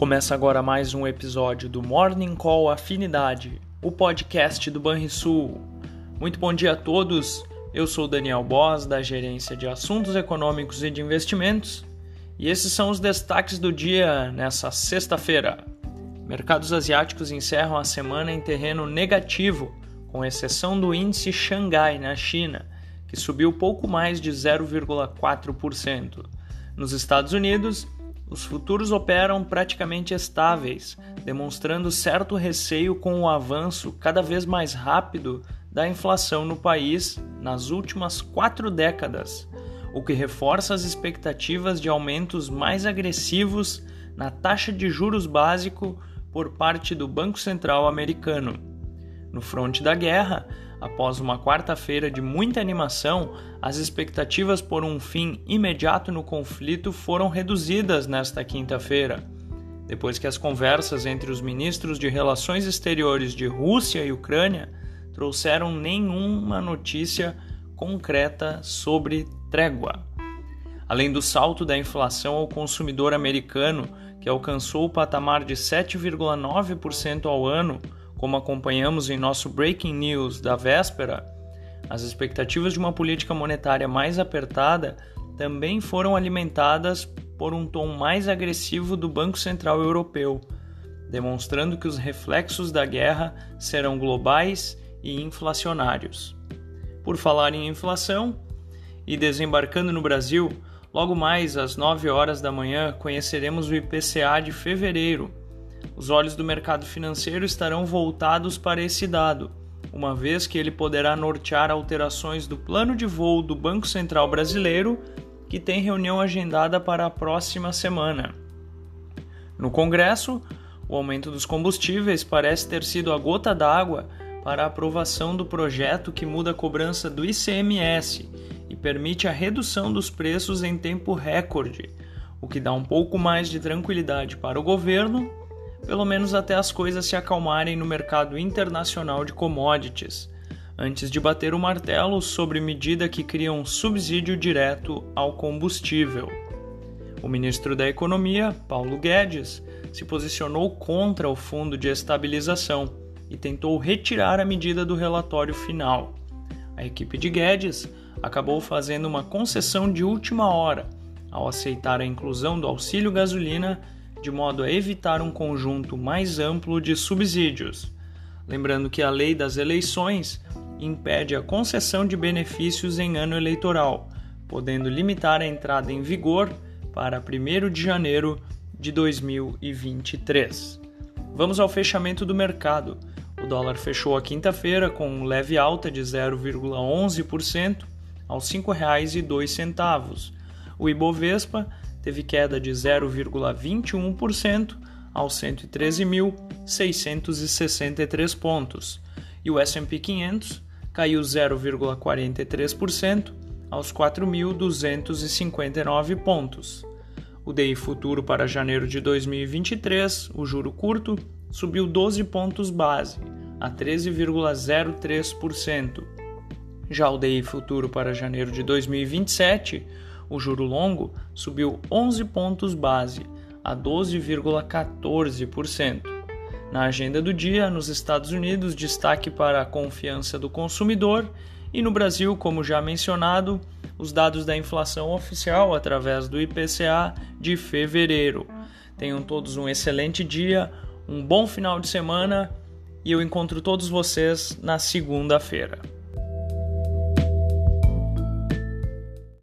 Começa agora mais um episódio do Morning Call Afinidade, o podcast do Banrisul. Muito bom dia a todos. Eu sou Daniel Bos, da Gerência de Assuntos Econômicos e de Investimentos, e esses são os destaques do dia nessa sexta-feira. Mercados asiáticos encerram a semana em terreno negativo, com exceção do índice Xangai na China, que subiu pouco mais de 0,4%. Nos Estados Unidos, os futuros operam praticamente estáveis, demonstrando certo receio com o avanço cada vez mais rápido da inflação no país nas últimas quatro décadas, o que reforça as expectativas de aumentos mais agressivos na taxa de juros básico por parte do Banco Central americano. No fronte da guerra, Após uma quarta-feira de muita animação, as expectativas por um fim imediato no conflito foram reduzidas nesta quinta-feira, depois que as conversas entre os ministros de Relações Exteriores de Rússia e Ucrânia trouxeram nenhuma notícia concreta sobre trégua. Além do salto da inflação ao consumidor americano, que alcançou o patamar de 7,9% ao ano, como acompanhamos em nosso Breaking News da véspera, as expectativas de uma política monetária mais apertada também foram alimentadas por um tom mais agressivo do Banco Central Europeu, demonstrando que os reflexos da guerra serão globais e inflacionários. Por falar em inflação, e desembarcando no Brasil, logo mais às 9 horas da manhã conheceremos o IPCA de fevereiro os olhos do mercado financeiro estarão voltados para esse dado, uma vez que ele poderá nortear alterações do plano de voo do Banco Central Brasileiro, que tem reunião agendada para a próxima semana. No Congresso, o aumento dos combustíveis parece ter sido a gota d'água para a aprovação do projeto que muda a cobrança do ICMS e permite a redução dos preços em tempo recorde, o que dá um pouco mais de tranquilidade para o governo pelo menos até as coisas se acalmarem no mercado internacional de commodities, antes de bater o martelo sobre medida que cria um subsídio direto ao combustível. O ministro da Economia, Paulo Guedes, se posicionou contra o fundo de estabilização e tentou retirar a medida do relatório final. A equipe de Guedes acabou fazendo uma concessão de última hora ao aceitar a inclusão do auxílio gasolina de modo a evitar um conjunto mais amplo de subsídios. Lembrando que a lei das eleições impede a concessão de benefícios em ano eleitoral, podendo limitar a entrada em vigor para 1 de janeiro de 2023. Vamos ao fechamento do mercado. O dólar fechou a quinta-feira com um leve alta de 0,11% aos R$ 5,02. O Ibovespa teve queda de 0,21% aos 113.663 pontos, e o S&P 500 caiu 0,43% aos 4.259 pontos. O DI futuro para janeiro de 2023, o juro curto, subiu 12 pontos base, a 13,03%. Já o DI futuro para janeiro de 2027, o juro longo subiu 11 pontos base, a 12,14%. Na agenda do dia, nos Estados Unidos, destaque para a confiança do consumidor e no Brasil, como já mencionado, os dados da inflação oficial através do IPCA de fevereiro. Tenham todos um excelente dia, um bom final de semana e eu encontro todos vocês na segunda-feira.